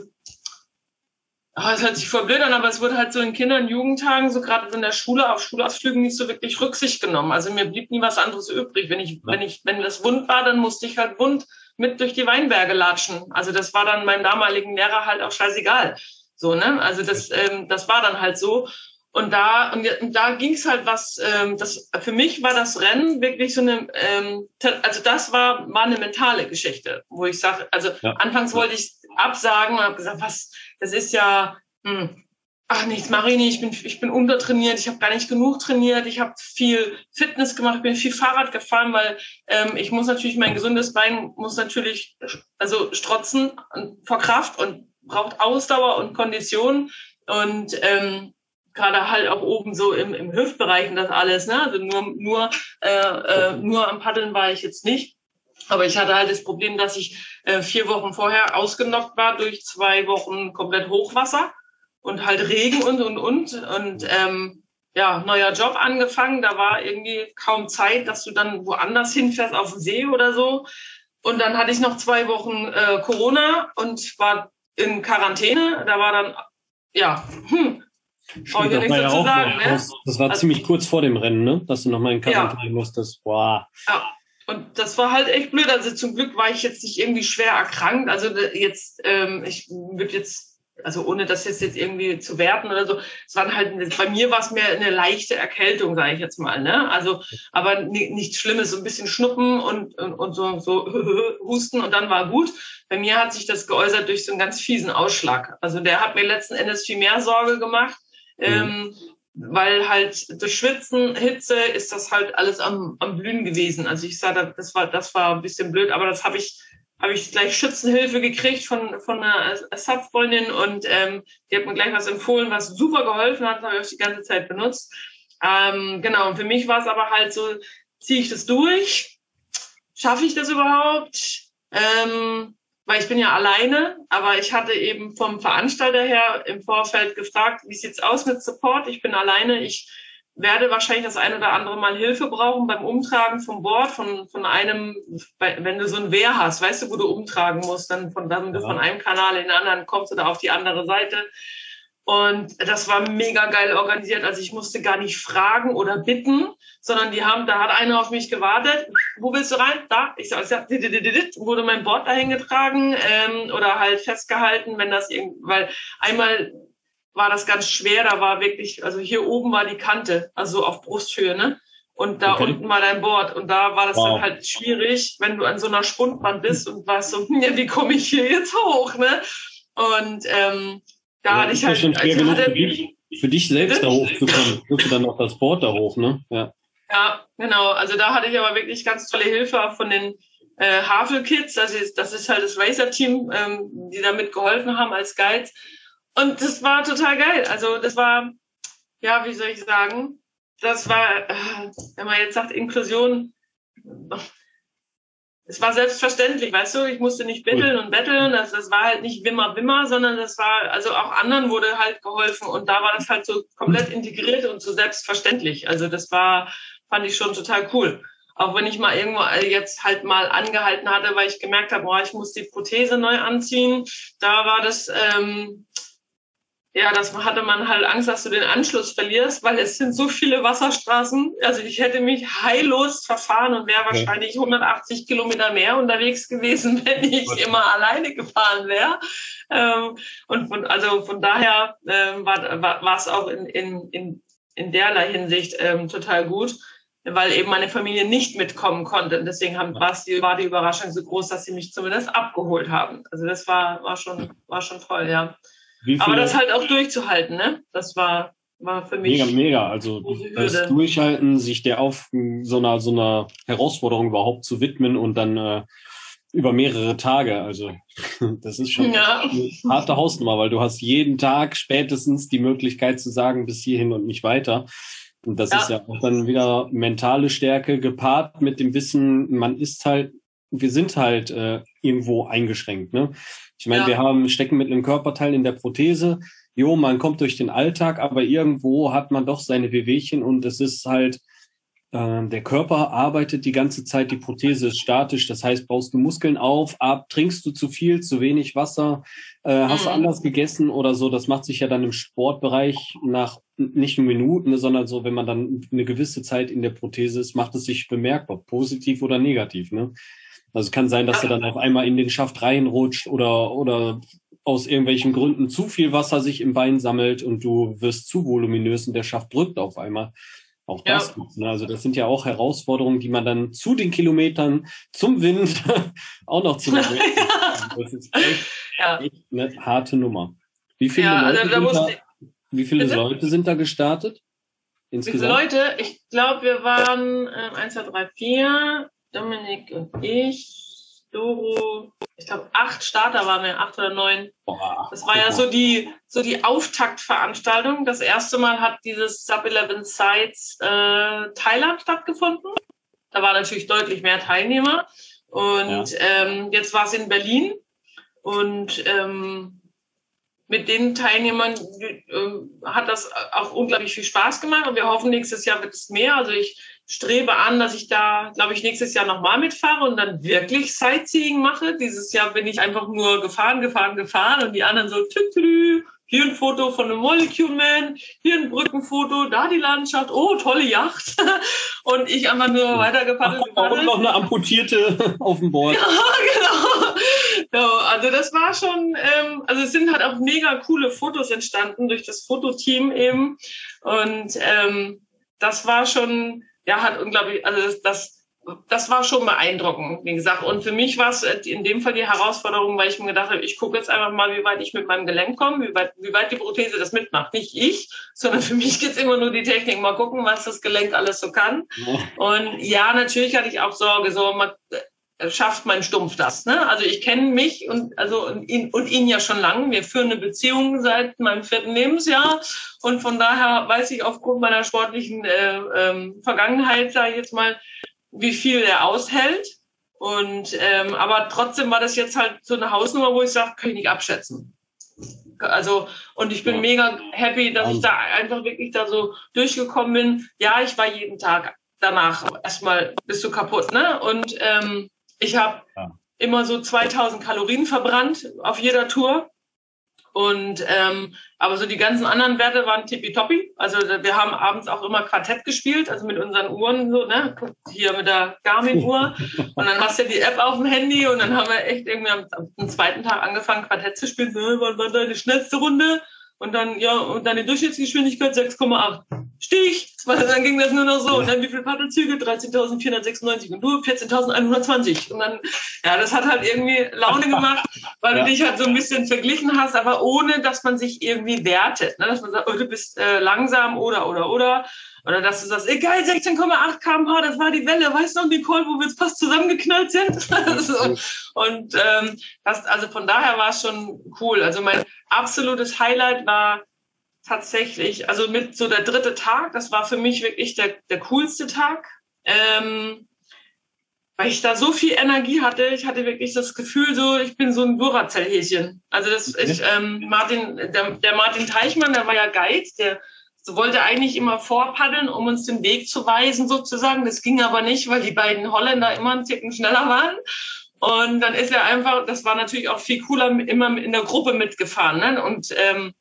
Speaker 2: oh, es hört sich voll blöd an, aber es wurde halt so in Kinder- und Jugendtagen, so gerade in der Schule, auf Schulausflügen nicht so wirklich Rücksicht genommen. Also mir blieb nie was anderes übrig. Wenn ich, wenn ich, wenn das wund war, dann musste ich halt wund mit durch die Weinberge latschen. Also das war dann meinem damaligen Lehrer halt auch scheißegal. So, ne? Also das, ähm, das war dann halt so. Und da, und, und da ging es halt was, ähm, das, für mich war das Rennen wirklich so eine, ähm, also das war, war eine mentale Geschichte, wo ich sage, also ja. anfangs wollte ich absagen und habe gesagt, was, das ist ja, hm, ach nichts mache ich nicht, ich bin, ich bin untertrainiert, ich habe gar nicht genug trainiert, ich habe viel Fitness gemacht, bin viel Fahrrad gefahren, weil ähm, ich muss natürlich, mein gesundes Bein muss natürlich also strotzen vor Kraft und braucht Ausdauer und Kondition. Und ähm, gerade halt auch oben so im, im Hüftbereich und das alles. Ne? Also nur, nur, äh, äh, nur am Paddeln war ich jetzt nicht. Aber ich hatte halt das Problem, dass ich äh, vier Wochen vorher ausgenockt war durch zwei Wochen komplett Hochwasser und halt Regen und und und. Und ähm, ja, neuer Job angefangen. Da war irgendwie kaum Zeit, dass du dann woanders hinfährst auf den See oder so. Und dann hatte ich noch zwei Wochen äh, Corona und war in Quarantäne. Da war dann, ja, hm,
Speaker 1: Das, war ja auch sagen, ne? das war also, ziemlich kurz vor dem Rennen, ne? dass du nochmal in Quarantäne ja. musstest. Boah.
Speaker 2: Ja. Und das war halt echt blöd. Also zum Glück war ich jetzt nicht irgendwie schwer erkrankt. Also jetzt, ähm, ich würde jetzt, also ohne das jetzt, jetzt irgendwie zu werten oder so, es waren halt, bei mir war es mehr eine leichte Erkältung, sage ich jetzt mal. Ne? Also, aber nichts Schlimmes, so ein bisschen Schnuppen und, und, und so, so [laughs] Husten und dann war gut. Bei mir hat sich das geäußert durch so einen ganz fiesen Ausschlag. Also der hat mir letzten Endes viel mehr Sorge gemacht ähm, weil halt durch Schwitzen, Hitze ist das halt alles am, am Blühen gewesen. Also ich sah, das war, das war ein bisschen blöd, aber das habe ich, habe ich gleich Schützenhilfe gekriegt von, von einer Ersatzfreundin und ähm, die hat mir gleich was empfohlen, was super geholfen hat, habe ich auch die ganze Zeit benutzt. Ähm, genau, und für mich war es aber halt so, ziehe ich das durch? Schaffe ich das überhaupt? Ähm, weil ich bin ja alleine, aber ich hatte eben vom Veranstalter her im Vorfeld gefragt, wie sieht's aus mit Support? Ich bin alleine, ich werde wahrscheinlich das ein oder andere Mal Hilfe brauchen beim Umtragen vom Board, von, von einem, wenn du so ein Wehr hast, weißt du, wo du umtragen musst, dann von, dann ja. von einem Kanal in den anderen kommst oder auf die andere Seite. Und das war mega geil organisiert. Also ich musste gar nicht fragen oder bitten, sondern die haben, da hat einer auf mich gewartet. Wo willst du rein? Da. Ich sag, sag wurde mein Board dahin getragen ähm, oder halt festgehalten, wenn das irgendwie, weil einmal war das ganz schwer. Da war wirklich, also hier oben war die Kante, also auf Brusthöhe, ne? Und da okay. unten war dein Board. Und da war das wow. dann halt schwierig, wenn du an so einer Spundbahn bist und warst so, [laughs] ja, wie komme ich hier jetzt hoch, ne? Und ähm, hatte ich halt.
Speaker 1: Schon schwer genug für, dich, für dich selbst da hochzukommen. Wirst du dann noch das Board da hoch, ne?
Speaker 2: Ja. Ja, genau. Also da hatte ich aber wirklich ganz tolle Hilfe von den äh, Havel Kids. Also das ist halt das Racer-Team, ähm, die damit geholfen haben als Guides. Und das war total geil. Also das war, ja, wie soll ich sagen, das war, äh, wenn man jetzt sagt Inklusion, es war selbstverständlich, weißt du, ich musste nicht betteln und betteln, das, das war halt nicht Wimmer, Wimmer, sondern das war, also auch anderen wurde halt geholfen und da war das halt so komplett integriert und so selbstverständlich. Also das war, fand ich schon total cool. Auch wenn ich mal irgendwo jetzt halt mal angehalten hatte, weil ich gemerkt habe, boah, ich muss die Prothese neu anziehen, da war das, ähm, ja, das hatte man halt Angst, dass du den Anschluss verlierst, weil es sind so viele Wasserstraßen. Also ich hätte mich heillos verfahren und wäre wahrscheinlich 180 Kilometer mehr unterwegs gewesen, [laughs] wenn ich immer alleine gefahren wäre. Ähm, und von, also von daher ähm, war, es auch in, in, in, in derlei Hinsicht ähm, total gut, weil eben meine Familie nicht mitkommen konnte. Und deswegen haben, war, die, war die Überraschung so groß, dass sie mich zumindest abgeholt haben. Also das war, war, schon, war schon toll, ja. Aber das halt auch durchzuhalten, ne? Das war, war für mich.
Speaker 1: Mega, mega. Also das Durchhalten, sich der auf so einer, so einer Herausforderung überhaupt zu widmen und dann äh, über mehrere Tage. Also [laughs] das ist schon ja. eine harte Hausnummer, weil du hast jeden Tag spätestens die Möglichkeit zu sagen, bis hierhin und nicht weiter. Und das ja. ist ja auch dann wieder mentale Stärke gepaart mit dem Wissen, man ist halt, wir sind halt äh, irgendwo eingeschränkt. Ne? Ich meine, ja. wir haben stecken mit einem Körperteil in der Prothese. Jo, man kommt durch den Alltag, aber irgendwo hat man doch seine Wehwehchen und es ist halt, äh, der Körper arbeitet die ganze Zeit, die Prothese ist statisch. Das heißt, baust du Muskeln auf, ab, trinkst du zu viel, zu wenig Wasser, äh, hast mhm. du anders gegessen oder so. Das macht sich ja dann im Sportbereich nach nicht nur Minuten, sondern so, wenn man dann eine gewisse Zeit in der Prothese ist, macht es sich bemerkbar, positiv oder negativ. Ne? Also es kann sein, dass er dann auf einmal in den Schaft reinrutscht oder, oder aus irgendwelchen Gründen zu viel Wasser sich im Bein sammelt und du wirst zu voluminös und der Schaft drückt auf einmal. Auch das ja. Ne? Also das sind ja auch Herausforderungen, die man dann zu den Kilometern zum Wind [laughs] auch noch zu [laughs] ja. Das ist echt, ja. echt eine harte Nummer. Wie viele, ja, Leute, also da da, wie viele Leute sind da gestartet?
Speaker 2: Insgesamt? Leute? Ich glaube, wir waren äh, 1, 2, 3, 4, Dominik und ich, Doro, ich glaube acht Starter waren wir, acht oder neun. Boah, das war ja so die, so die Auftaktveranstaltung. Das erste Mal hat dieses Sub 11 Sites äh, Thailand stattgefunden. Da waren natürlich deutlich mehr Teilnehmer. Und ja. ähm, jetzt war es in Berlin. Und ähm, mit den Teilnehmern äh, hat das auch unglaublich viel Spaß gemacht. Und wir hoffen, nächstes Jahr wird es mehr. Also ich strebe an, dass ich da, glaube ich, nächstes Jahr nochmal mitfahre und dann wirklich Sightseeing mache. Dieses Jahr bin ich einfach nur gefahren, gefahren, gefahren und die anderen so, tü, tü, hier ein Foto von einem Molecule Man, hier ein Brückenfoto, da die Landschaft, oh, tolle Yacht. [laughs] Und ich einfach nur weitergefahren.
Speaker 1: Und noch eine amputierte [laughs] auf dem Board.
Speaker 2: Ja, [laughs] genau. So, also das war schon, ähm, also es sind halt auch mega coole Fotos entstanden durch das Fototeam eben. Und ähm, das war schon, ja, hat unglaublich, also das, das das war schon beeindruckend, wie gesagt. Und für mich war es in dem Fall die Herausforderung, weil ich mir gedacht habe, ich gucke jetzt einfach mal, wie weit ich mit meinem Gelenk komme, wie weit, wie weit die Prothese das mitmacht. Nicht ich, sondern [laughs] für mich geht's immer nur die Technik. Mal gucken, was das Gelenk alles so kann. Und ja, natürlich hatte ich auch Sorge, so man, äh, schafft mein Stumpf das. Ne? Also ich kenne mich und also und ihn, und ihn ja schon lange. Wir führen eine Beziehung seit meinem vierten Lebensjahr und von daher weiß ich aufgrund meiner sportlichen äh, ähm, Vergangenheit, sage ich jetzt mal, wie viel er aushält. Und ähm, aber trotzdem war das jetzt halt so eine Hausnummer, wo ich sage, kann ich nicht abschätzen. Also, und ich bin ja. mega happy, dass ich da einfach wirklich da so durchgekommen bin. Ja, ich war jeden Tag danach erstmal bist du kaputt, ne? Und ähm, ich habe ja. immer so 2000 Kalorien verbrannt auf jeder Tour. Und ähm, aber so die ganzen anderen Werte waren tippitoppi. Also wir haben abends auch immer Quartett gespielt, also mit unseren Uhren so, ne? Hier mit der Garmin-Uhr. [laughs] und dann hast du ja die App auf dem Handy und dann haben wir echt irgendwie am, am zweiten Tag angefangen, Quartett zu spielen. So, wann war deine schnellste Runde? Und dann, ja, und dann die Durchschnittsgeschwindigkeit 6,8. Stich! Dann ging das nur noch so. Und dann wie viele Paddelzüge? 13.496 und du 14.120. Und dann, ja, das hat halt irgendwie Laune gemacht, [laughs] weil ja. du dich halt so ein bisschen verglichen hast, aber ohne, dass man sich irgendwie wertet. Ne? Dass man sagt, oh, du bist äh, langsam oder, oder, oder. Oder dass du sagst, egal, 16,8 kmh, das war die Welle, weißt du noch, Nicole, wo wir jetzt fast zusammengeknallt sind? [laughs] so. Und ähm, das, also von daher war es schon cool. Also mein absolutes Highlight war tatsächlich, also mit so der dritte Tag, das war für mich wirklich der, der coolste Tag. Ähm, weil ich da so viel Energie hatte. Ich hatte wirklich das Gefühl, so ich bin so ein Duracell-Häschen. Also das, ich, ähm, Martin, der, der Martin Teichmann, der war ja Guide, der wollte eigentlich immer vorpaddeln, um uns den Weg zu weisen sozusagen. Das ging aber nicht, weil die beiden Holländer immer einen Ticken schneller waren. Und dann ist er einfach, das war natürlich auch viel cooler, immer in der Gruppe mitgefahren. Ne? Und ähm,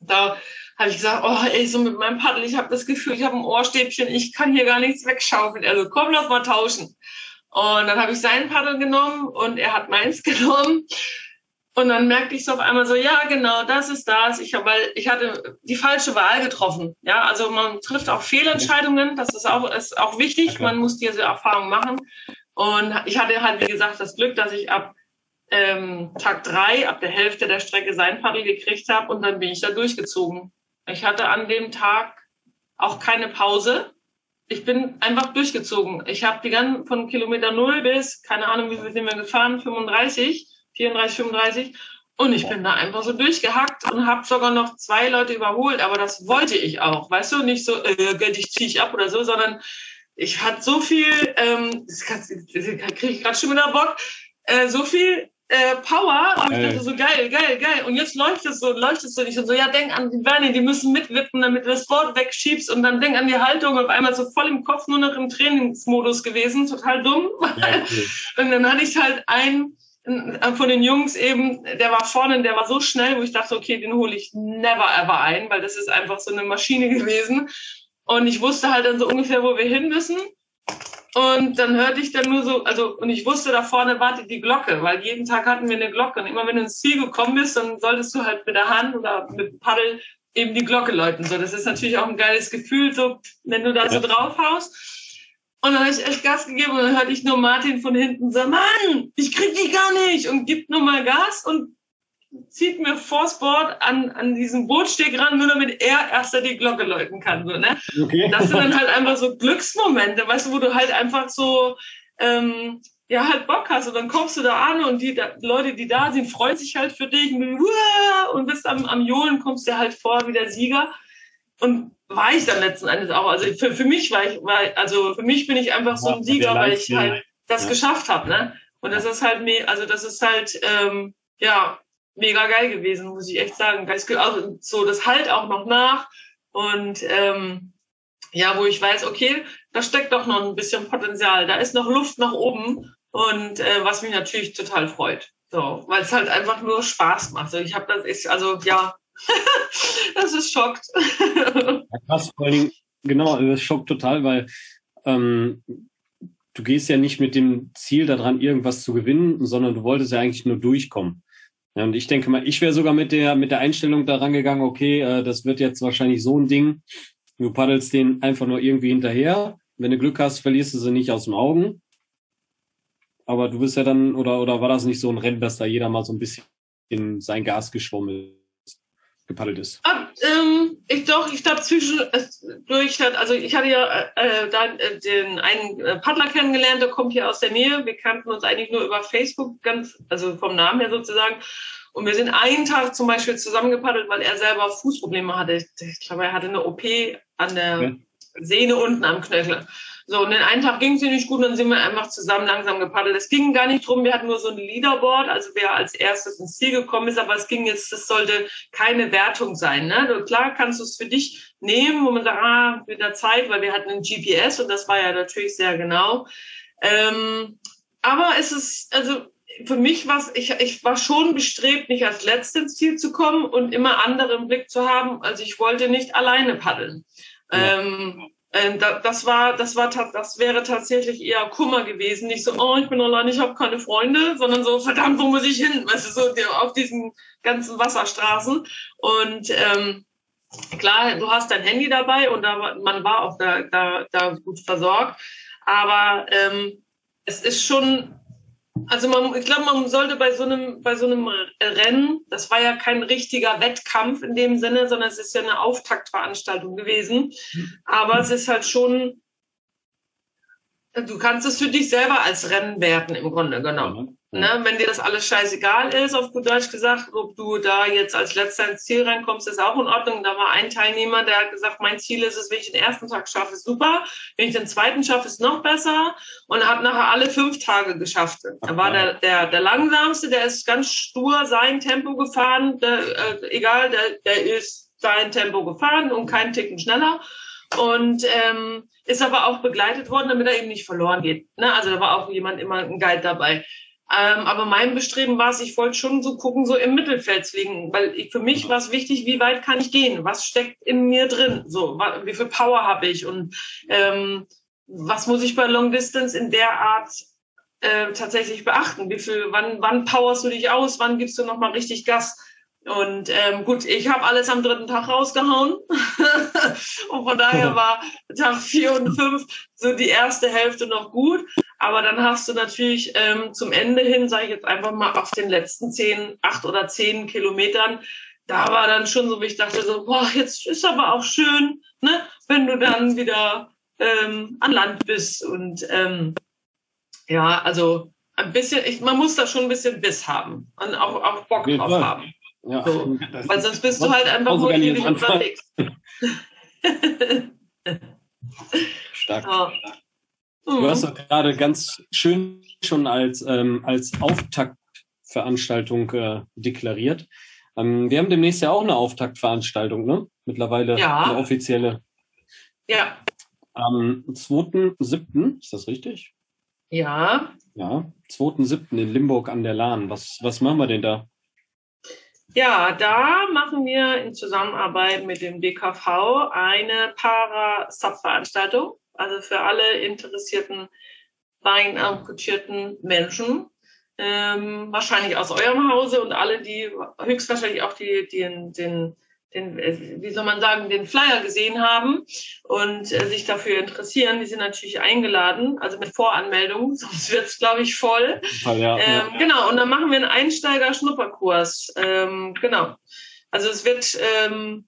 Speaker 2: da habe ich gesagt, oh ey, so mit meinem Paddel, ich habe das Gefühl, ich habe ein Ohrstäbchen, ich kann hier gar nichts wegschaufeln. Also komm, lass mal tauschen. Und dann habe ich sein Paddel genommen und er hat meins [laughs] genommen. Und dann merkte ich so auf einmal so, ja, genau, das ist das. Ich habe, weil ich hatte die falsche Wahl getroffen. Ja, also man trifft auch Fehlentscheidungen. Das ist auch, ist auch wichtig. Man muss diese Erfahrung machen. Und ich hatte halt, wie gesagt, das Glück, dass ich ab ähm, Tag drei, ab der Hälfte der Strecke sein Paddel gekriegt habe und dann bin ich da durchgezogen. Ich hatte an dem Tag auch keine Pause. Ich bin einfach durchgezogen. Ich habe die ganzen von Kilometer null bis, keine Ahnung, wie viel sind wir gefahren, 35 34, 35. Und ich bin da einfach so durchgehackt und habe sogar noch zwei Leute überholt. Aber das wollte ich auch. Weißt du, nicht so, äh, dich ziehe ich ab oder so, sondern ich hatte so viel, ähm, das, das kriege ich gerade schon wieder Bock, äh, so viel äh, Power und ich dachte so geil, geil, geil. Und jetzt läuft es so, läuft es so nicht. Und so, ja, denk an die Beine, die müssen mitwippen, damit du das Board wegschiebst und dann denk an die Haltung. Auf einmal so voll im Kopf nur noch im Trainingsmodus gewesen, total dumm. Ja, okay. [laughs] und dann hatte ich halt ein äh, von den Jungs eben, der war vorne, der war so schnell, wo ich dachte, okay, den hole ich never ever ein, weil das ist einfach so eine Maschine gewesen. Und ich wusste halt dann so ungefähr, wo wir hin müssen. Und dann hörte ich dann nur so, also, und ich wusste, da vorne wartet die Glocke, weil jeden Tag hatten wir eine Glocke. Und immer wenn du ins Ziel gekommen bist, dann solltest du halt mit der Hand oder mit dem Paddel eben die Glocke läuten. So, das ist natürlich auch ein geiles Gefühl, so, wenn du da so drauf haust. Und dann habe ich echt Gas gegeben und dann hörte ich nur Martin von hinten sagen, Mann, ich krieg die gar nicht und gibt nur mal Gas und zieht mir vors Board an, an diesen Bootsteg ran, nur damit er erster die Glocke läuten kann. So, ne? Okay. Das sind dann halt einfach so Glücksmomente, weißt du, wo du halt einfach so ähm, ja halt Bock hast und dann kommst du da an und die da, Leute, die da sind, freuen sich halt für dich und bist am, am Johlen, kommst dir halt vor wie der Sieger. Und war ich dann letzten Endes auch. Also für, für mich war ich, war, also für mich bin ich einfach so ein Sieger, weil ich halt das geschafft habe, ne? Und das ist halt mir, also das ist halt ähm, ja mega geil gewesen, muss ich echt sagen. Also so das halt auch noch nach und ähm, ja, wo ich weiß, okay, da steckt doch noch ein bisschen Potenzial, da ist noch Luft nach oben und äh, was mich natürlich total freut. So, weil es halt einfach nur Spaß macht. Also ich habe das, ist, also ja, [laughs] das ist schockt.
Speaker 1: Ja, krass, vor allen Dingen, genau, das schockt total, weil ähm, du gehst ja nicht mit dem Ziel daran, irgendwas zu gewinnen, sondern du wolltest ja eigentlich nur durchkommen. Ja, und ich denke mal, ich wäre sogar mit der, mit der Einstellung daran gegangen, okay, äh, das wird jetzt wahrscheinlich so ein Ding. Du paddelst den einfach nur irgendwie hinterher. Wenn du Glück hast, verlierst du sie nicht aus dem Augen. Aber du bist ja dann, oder, oder war das nicht so ein Rennen, dass da jeder mal so ein bisschen in sein Gas geschwommen gepaddelt ist?
Speaker 2: Ah, ähm, ich doch, ich glaube zwischen durch also ich hatte ja äh, da äh, den einen äh, Paddler kennengelernt, der kommt hier aus der Nähe. Wir kannten uns eigentlich nur über Facebook, ganz, also vom Namen her sozusagen. Und wir sind einen Tag zum Beispiel zusammengepaddelt, weil er selber Fußprobleme hatte. Ich, ich glaube, er hatte eine OP an der ja. Sehne unten am Knöchel. So, und den einen Tag ging es nicht gut, dann sind wir einfach zusammen langsam gepaddelt. Es ging gar nicht drum, wir hatten nur so ein Leaderboard, also wer als erstes ins Ziel gekommen ist, aber es ging jetzt, es sollte keine Wertung sein. Ne? Klar kannst du es für dich nehmen, wo man sagt, ah, mit der Zeit, weil wir hatten ein GPS und das war ja natürlich sehr genau. Ähm, aber es ist, also für mich war ich, ich war schon bestrebt, nicht als Letzte ins Ziel zu kommen und immer andere im Blick zu haben. Also ich wollte nicht alleine paddeln. Ja. Ähm, äh, das war, das war, das wäre tatsächlich eher Kummer gewesen. Nicht so, oh, ich bin allein, ich habe keine Freunde, sondern so, verdammt, wo muss ich hin? Weißt du, so auf diesen ganzen Wasserstraßen. Und ähm, klar, du hast dein Handy dabei und da, man war auch da, da, da gut versorgt. Aber ähm, es ist schon also man, ich glaube, man sollte bei so einem bei so einem Rennen, das war ja kein richtiger Wettkampf in dem Sinne, sondern es ist ja eine Auftaktveranstaltung gewesen. Aber es ist halt schon, du kannst es für dich selber als Rennen werten im Grunde genommen. Ne, wenn dir das alles scheißegal ist, auf gut Deutsch gesagt, ob du da jetzt als letzter ins Ziel reinkommst, ist auch in Ordnung. Da war ein Teilnehmer, der hat gesagt, mein Ziel ist es, wenn ich den ersten Tag schaffe, ist super. Wenn ich den zweiten schaffe, ist noch besser. Und hat nachher alle fünf Tage geschafft. Er war der, der, der langsamste, der ist ganz stur sein Tempo gefahren. Der, äh, egal, der, der ist sein Tempo gefahren und keinen Ticken schneller. Und ähm, ist aber auch begleitet worden, damit er eben nicht verloren geht. Ne? Also da war auch jemand immer ein Guide dabei. Ähm, aber mein Bestreben war es, ich wollte schon so gucken, so im Mittelfeld fliegen, weil ich, für mich war es wichtig, wie weit kann ich gehen? Was steckt in mir drin? So, wie viel Power habe ich? Und ähm, was muss ich bei Long Distance in der Art äh, tatsächlich beachten? Wie viel, wann, wann powerst du dich aus? Wann gibst du nochmal richtig Gas? Und ähm, gut, ich habe alles am dritten Tag rausgehauen. [laughs] und von daher [laughs] war Tag vier und fünf so die erste Hälfte noch gut. Aber dann hast du natürlich ähm, zum Ende hin, sage ich jetzt einfach mal, auf den letzten zehn, acht oder zehn Kilometern, da war dann schon so, wie ich dachte, so, boah, jetzt ist aber auch schön, ne, wenn du dann wieder ähm, an Land bist. Und ähm, ja, also ein bisschen, ich, man muss da schon ein bisschen Biss haben und auch, auch Bock drauf haben. Ja, so, weil sonst bist du halt einfach nur unterwegs. [laughs]
Speaker 1: Stark. Ja. Du hast doch gerade ganz schön schon als, ähm, als Auftaktveranstaltung äh, deklariert. Ähm, wir haben demnächst ja auch eine Auftaktveranstaltung, ne? Mittlerweile ja. eine offizielle.
Speaker 2: Ja.
Speaker 1: Am 2.7., ist das richtig?
Speaker 2: Ja.
Speaker 1: Ja, 2.7. in Limburg an der Lahn. Was, was machen wir denn da?
Speaker 2: Ja, da machen wir in Zusammenarbeit mit dem DKV eine Para-Sub-Veranstaltung, also für alle interessierten beinamputierten Menschen, ähm, wahrscheinlich aus eurem Hause und alle, die höchstwahrscheinlich auch die, die, den den, äh, wie soll man sagen, den Flyer gesehen haben und äh, sich dafür interessieren, die sind natürlich eingeladen, also mit Voranmeldung, [laughs] sonst wird es, glaube ich, voll. Ja, ja, ähm, ja. Genau, und dann machen wir einen Einsteiger-Schnupperkurs. Ähm, genau. Also es wird ähm,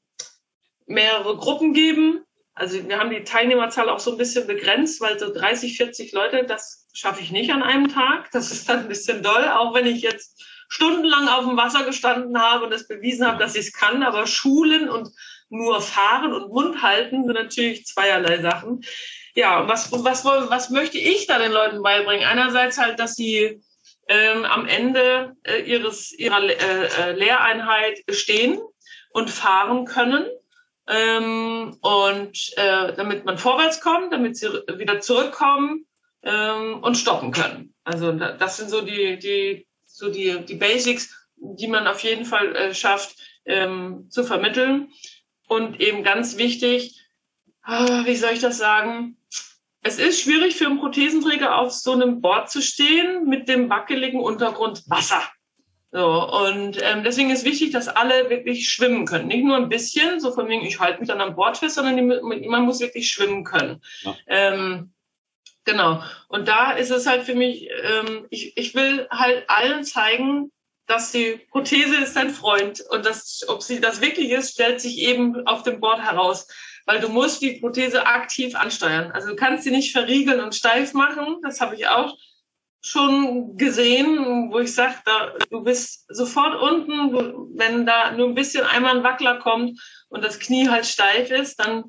Speaker 2: mehrere Gruppen geben. Also wir haben die Teilnehmerzahl auch so ein bisschen begrenzt, weil so 30, 40 Leute, das schaffe ich nicht an einem Tag. Das ist dann ein bisschen doll, auch wenn ich jetzt stundenlang auf dem Wasser gestanden habe und es bewiesen habe, dass ich es kann, aber Schulen und nur fahren und Mund halten sind natürlich zweierlei Sachen. Ja, was, was, was möchte ich da den Leuten beibringen? Einerseits halt, dass sie ähm, am Ende äh, ihres, ihrer äh, äh, Lehreinheit stehen und fahren können. Ähm, und äh, damit man vorwärts kommt, damit sie wieder zurückkommen ähm, und stoppen können. Also das sind so die, die so die, die Basics, die man auf jeden Fall äh, schafft ähm, zu vermitteln. Und eben ganz wichtig, ah, wie soll ich das sagen? Es ist schwierig für einen Prothesenträger auf so einem Board zu stehen mit dem wackeligen Untergrund Wasser. So, und ähm, deswegen ist wichtig, dass alle wirklich schwimmen können. Nicht nur ein bisschen, so von wegen, ich halte mich dann am Bord fest, sondern die, man muss wirklich schwimmen können. Ja. Ähm, Genau. Und da ist es halt für mich, ähm, ich, ich will halt allen zeigen, dass die Prothese ist dein Freund und das, ob sie das wirklich ist, stellt sich eben auf dem Board heraus. Weil du musst die Prothese aktiv ansteuern. Also du kannst sie nicht verriegeln und steif machen. Das habe ich auch schon gesehen, wo ich sage, du bist sofort unten, wenn da nur ein bisschen einmal ein Wackler kommt und das Knie halt steif ist, dann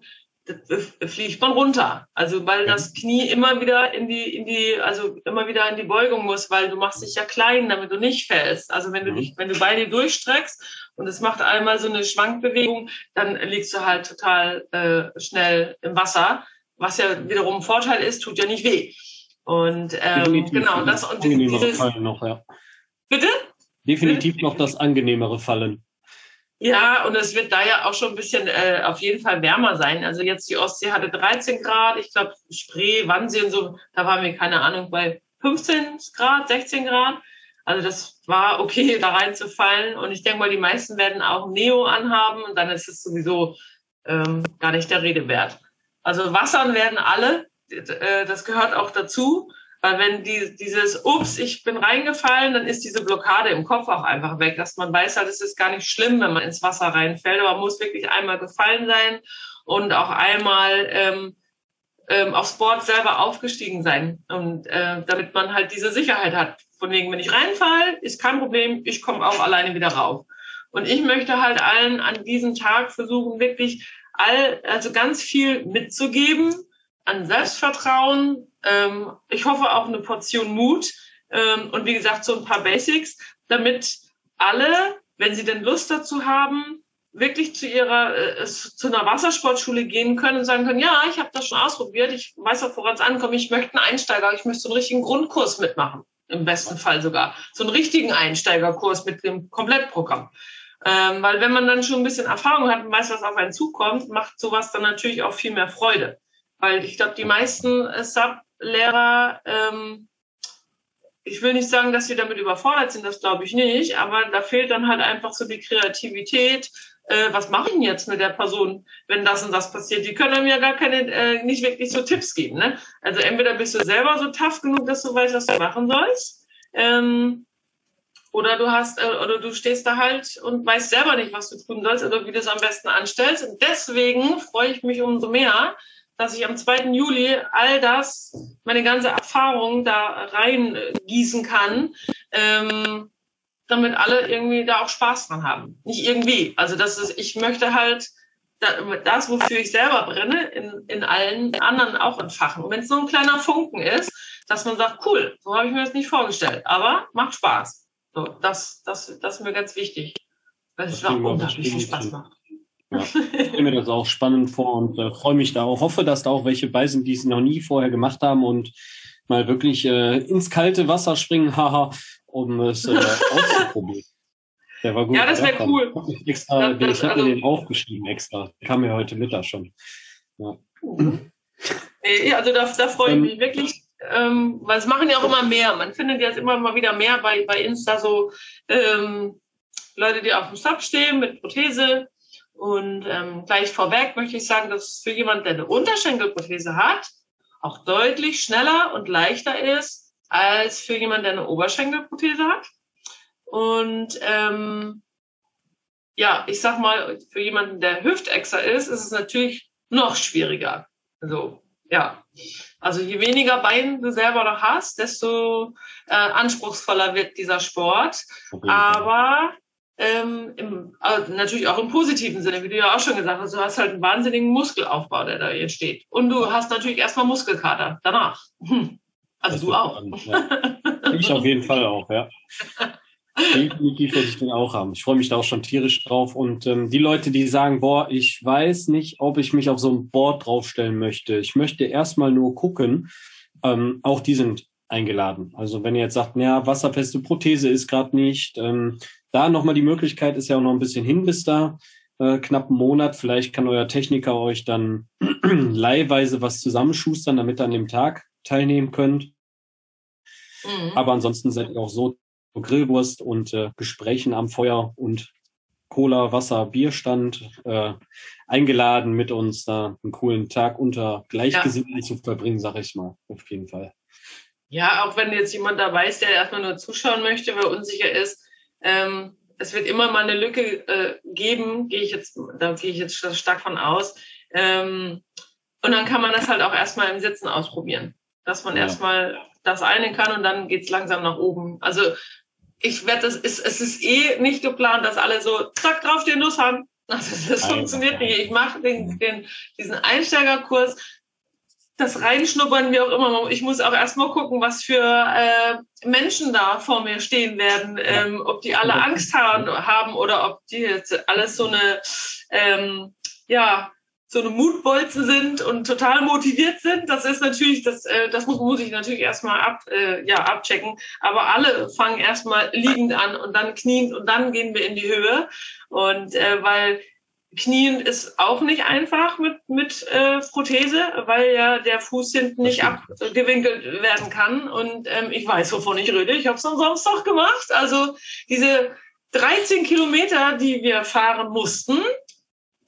Speaker 2: fliegt man runter. Also weil das Knie immer wieder in die, in die, also immer wieder in die Beugung muss, weil du machst dich ja klein, damit du nicht fällst. Also wenn du mhm. dich, wenn du beide durchstreckst und es macht einmal so eine Schwankbewegung, dann liegst du halt total äh, schnell im Wasser, was ja wiederum ein Vorteil ist, tut ja nicht weh. Und ähm, genau das und
Speaker 1: dieses, Fallen noch, ja.
Speaker 2: Bitte?
Speaker 1: Definitiv noch das angenehmere Fallen.
Speaker 2: Ja, und es wird da ja auch schon ein bisschen äh, auf jeden Fall wärmer sein. Also jetzt die Ostsee hatte 13 Grad, ich glaube Spree, Wannsee und so, da waren wir, keine Ahnung, bei 15 Grad, 16 Grad. Also das war okay, [laughs] da reinzufallen. Und ich denke mal, die meisten werden auch Neo anhaben und dann ist es sowieso ähm, gar nicht der Rede wert. Also Wassern werden alle, äh, das gehört auch dazu. Weil wenn die, dieses, ups, ich bin reingefallen, dann ist diese Blockade im Kopf auch einfach weg, dass man weiß halt, es ist gar nicht schlimm, wenn man ins Wasser reinfällt, aber man muss wirklich einmal gefallen sein und auch einmal ähm, ähm, aufs Board selber aufgestiegen sein. Und äh, damit man halt diese Sicherheit hat. Von wegen, wenn ich reinfall, ist kein Problem, ich komme auch alleine wieder rauf. Und ich möchte halt allen an diesem Tag versuchen, wirklich all, also ganz viel mitzugeben an Selbstvertrauen, ähm, ich hoffe auch eine Portion Mut ähm, und wie gesagt so ein paar Basics, damit alle, wenn sie denn Lust dazu haben, wirklich zu ihrer äh, zu einer Wassersportschule gehen können und sagen können, ja, ich habe das schon ausprobiert, ich weiß auch, woran es ankommt, ich möchte einen Einsteiger, ich möchte einen richtigen Grundkurs mitmachen, im besten Fall sogar. So einen richtigen Einsteigerkurs mit dem Komplettprogramm. Ähm, weil wenn man dann schon ein bisschen Erfahrung hat und weiß, was auf einen zukommt, macht sowas dann natürlich auch viel mehr Freude. Weil ich glaube, die meisten Sub Lehrer, ähm, ich will nicht sagen, dass sie damit überfordert sind, das glaube ich nicht, aber da fehlt dann halt einfach so die Kreativität. Äh, was mache ich denn jetzt mit der Person, wenn das und das passiert? Die können mir gar keine, äh, nicht wirklich so Tipps geben. Ne? Also entweder bist du selber so tough genug, dass du weißt, was du machen sollst, ähm, oder du hast, äh, oder du stehst da halt und weißt selber nicht, was du tun sollst oder wie du es am besten anstellst. Und deswegen freue ich mich umso mehr, dass ich am 2. Juli all das, meine ganze Erfahrung da reingießen kann, ähm, damit alle irgendwie da auch Spaß dran haben. Nicht irgendwie. Also das ist, ich möchte halt das, wofür ich selber brenne, in, in allen anderen auch entfachen. Und wenn es nur ein kleiner Funken ist, dass man sagt, cool, so habe ich mir das nicht vorgestellt, aber macht Spaß. So, das, das, das ist mir ganz wichtig. Weil es auch unglaublich viel Spaß macht.
Speaker 1: Ja, [laughs] ich stelle mir das auch spannend vor und äh, freue mich da auch. Hoffe, dass da auch welche bei sind, die es noch nie vorher gemacht haben und mal wirklich äh, ins kalte Wasser springen, haha, um es äh, [laughs] auszuprobieren.
Speaker 2: Der war gut. Ja, das wäre cool.
Speaker 1: Ich, extra, das, ich habe also, mir den aufgeschrieben extra. Kam mir heute Mittag schon.
Speaker 2: Ja. Also da, da freue ich ähm, mich wirklich. Ähm, weil es machen ja auch immer mehr. Man findet jetzt immer mal wieder mehr bei, bei Insta so ähm, Leute, die auf dem Sub stehen mit Prothese und ähm, gleich vorweg möchte ich sagen, dass für jemanden, der eine Unterschenkelprothese hat, auch deutlich schneller und leichter ist als für jemanden, der eine Oberschenkelprothese hat. Und ähm, ja, ich sag mal, für jemanden, der Hüftexer ist, ist es natürlich noch schwieriger. Also ja, also je weniger Bein du selber noch hast, desto äh, anspruchsvoller wird dieser Sport. Aber ähm, im, also natürlich auch im positiven Sinne, wie du ja auch schon gesagt hast, du hast halt einen wahnsinnigen Muskelaufbau, der da entsteht. Und du hast natürlich erstmal Muskelkater danach. Hm. Also das du auch. An,
Speaker 1: ja. Ich auf jeden Fall auch, ja. [laughs] Definitiv werde ich den auch haben. Ich freue mich da auch schon tierisch drauf. Und ähm, die Leute, die sagen, boah, ich weiß nicht, ob ich mich auf so ein Board draufstellen möchte. Ich möchte erstmal nur gucken. Ähm, auch die sind eingeladen. Also wenn ihr jetzt sagt, naja, wasserfeste Prothese ist gerade nicht, ähm, da nochmal die Möglichkeit, ist ja auch noch ein bisschen hin bis da, äh, knapp einen Monat. Vielleicht kann euer Techniker euch dann [clears throat] leihweise was zusammenschustern, damit ihr an dem Tag teilnehmen könnt. Mhm. Aber ansonsten seid ihr auch so Grillwurst und äh, Gesprächen am Feuer und Cola, Wasser, Bierstand äh, eingeladen, mit uns da einen coolen Tag unter Gleichgesinnten ja. zu verbringen, sag ich mal, auf jeden Fall.
Speaker 2: Ja, auch wenn jetzt jemand dabei ist, der erstmal nur zuschauen möchte, weil unsicher ist, ähm, es wird immer mal eine Lücke äh, geben, gehe ich jetzt, da gehe ich jetzt stark von aus. Ähm, und dann kann man das halt auch erstmal im Sitzen ausprobieren. Dass man ja. erstmal das eine kann und dann geht's langsam nach oben. Also ich werde das, ist, es ist eh nicht geplant, dass alle so zack draufstehen, los haben. Also [laughs] das funktioniert nicht. Ich mache den, den, diesen Einsteigerkurs, das Reinschnuppern, wie auch immer. Ich muss auch erstmal gucken, was für äh, Menschen da vor mir stehen werden, ähm, ob die alle Angst haben, haben oder ob die jetzt alles so eine, ähm, ja, so eine Mutbolzen sind und total motiviert sind. Das ist natürlich, das, äh, das muss, muss ich natürlich erstmal ab, äh, ja, abchecken. Aber alle fangen erstmal liegend an und dann kniend und dann gehen wir in die Höhe. Und äh, weil Knien ist auch nicht einfach mit, mit äh, Prothese, weil ja der Fuß hinten nicht abgewinkelt werden kann. Und ähm, ich weiß, wovon ich rede. Ich habe es am Samstag gemacht. Also diese 13 Kilometer, die wir fahren mussten,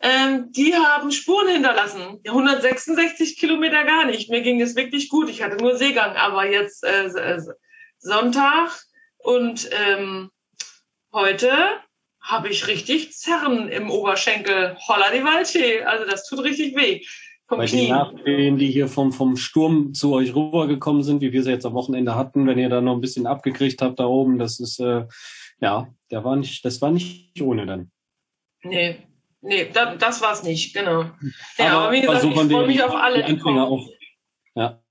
Speaker 2: ähm, die haben Spuren hinterlassen. 166 Kilometer gar nicht. Mir ging es wirklich gut. Ich hatte nur Seegang, aber jetzt äh, Sonntag und ähm, heute habe ich richtig Zerren im Oberschenkel. Holla die Waldfee. Also das tut richtig weh.
Speaker 1: Vom Bei den Nachwehen, die hier vom, vom Sturm zu euch rübergekommen sind, wie wir sie jetzt am Wochenende hatten, wenn ihr da noch ein bisschen abgekriegt habt da oben, das ist, äh, ja, der war nicht, das war nicht ohne dann.
Speaker 2: Nee, nee, da, das war's nicht, genau. Ja, aber, aber wie gesagt, so ich freue mich auf alle,
Speaker 1: die kommen. Auf, ja,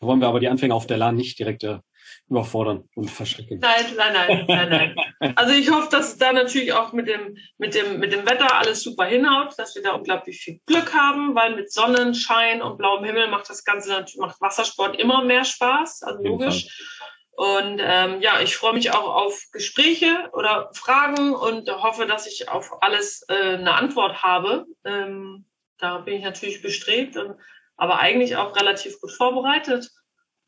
Speaker 1: wollen wir aber die Anfänger auf der LAN nicht direkt äh, überfordern und verschrecken.
Speaker 2: Nein, nein, nein, nein, nein. [laughs] Also ich hoffe, dass es da natürlich auch mit dem, mit dem, mit dem Wetter alles super hinhaut, dass wir da unglaublich viel Glück haben, weil mit Sonnenschein und blauem Himmel macht das Ganze natürlich, macht Wassersport immer mehr Spaß, also logisch. Und ähm, ja, ich freue mich auch auf Gespräche oder Fragen und hoffe, dass ich auf alles äh, eine Antwort habe. Ähm, da bin ich natürlich bestrebt, aber eigentlich auch relativ gut vorbereitet.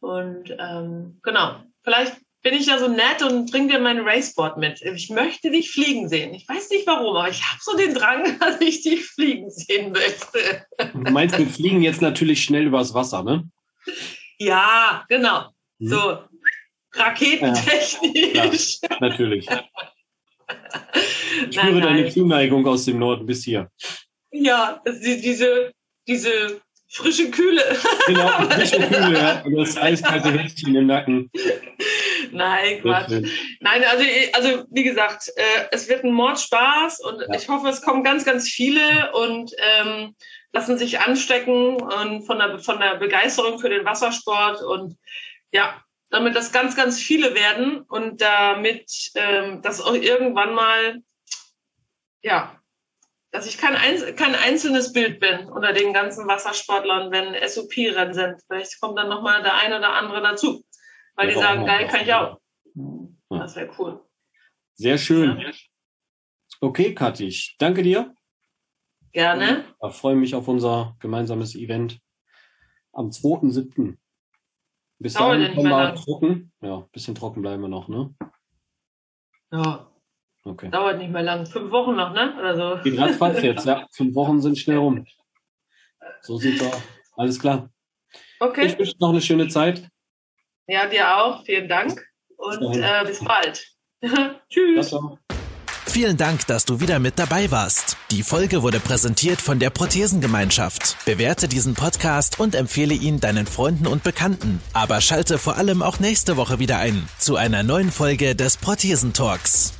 Speaker 2: Und ähm, genau, vielleicht bin ich ja so nett und bring dir mein Raceboard mit. Ich möchte dich fliegen sehen. Ich weiß nicht warum, aber ich habe so den Drang, [laughs] dass ich dich fliegen sehen möchte.
Speaker 1: Du meinst, wir fliegen jetzt natürlich schnell übers Wasser, ne?
Speaker 2: Ja, genau. Hm. So raketentechnisch.
Speaker 1: Ja, [laughs] natürlich. Ich spüre deine Zuneigung aus dem Norden bis hier.
Speaker 2: Ja, diese, diese frische Kühle. [laughs]
Speaker 1: Genau, frische Kühle, ja. Und das eiskalte Händchen im Nacken.
Speaker 2: Nein, Quatsch. Nein, also, also wie gesagt, äh, es wird ein Mordspaß und ja. ich hoffe, es kommen ganz, ganz viele und ähm, lassen sich anstecken und von der, von der Begeisterung für den Wassersport und ja, damit das ganz, ganz viele werden und damit ähm, das auch irgendwann mal ja, dass ich kein, kein einzelnes Bild bin unter den ganzen Wassersportlern, wenn SOP-Rennen sind. Vielleicht kommt dann nochmal der eine oder andere dazu, weil ja, die sagen, geil, kann ich auch. Das wäre cool.
Speaker 1: Sehr schön. Ja. Okay, Kathi, ich danke dir.
Speaker 2: Gerne.
Speaker 1: Ich freue mich auf unser gemeinsames Event am 2.7. Bis dahin können wir trocken. Ja, ein bisschen trocken bleiben wir noch, ne?
Speaker 2: Ja, Okay. Dauert nicht mehr lang. Fünf Wochen noch, ne? Oder so.
Speaker 1: Geht ratzfatz [laughs] jetzt, ja. Fünf Wochen sind schnell rum. So sieht's aus. Alles klar. Okay. Ich wünsche noch eine schöne Zeit.
Speaker 2: Ja, dir auch. Vielen Dank. Und bis, äh, bis bald. [laughs] Tschüss. Ciao.
Speaker 3: Vielen Dank, dass du wieder mit dabei warst. Die Folge wurde präsentiert von der Prothesengemeinschaft. Bewerte diesen Podcast und empfehle ihn deinen Freunden und Bekannten. Aber schalte vor allem auch nächste Woche wieder ein zu einer neuen Folge des Prothesentalks.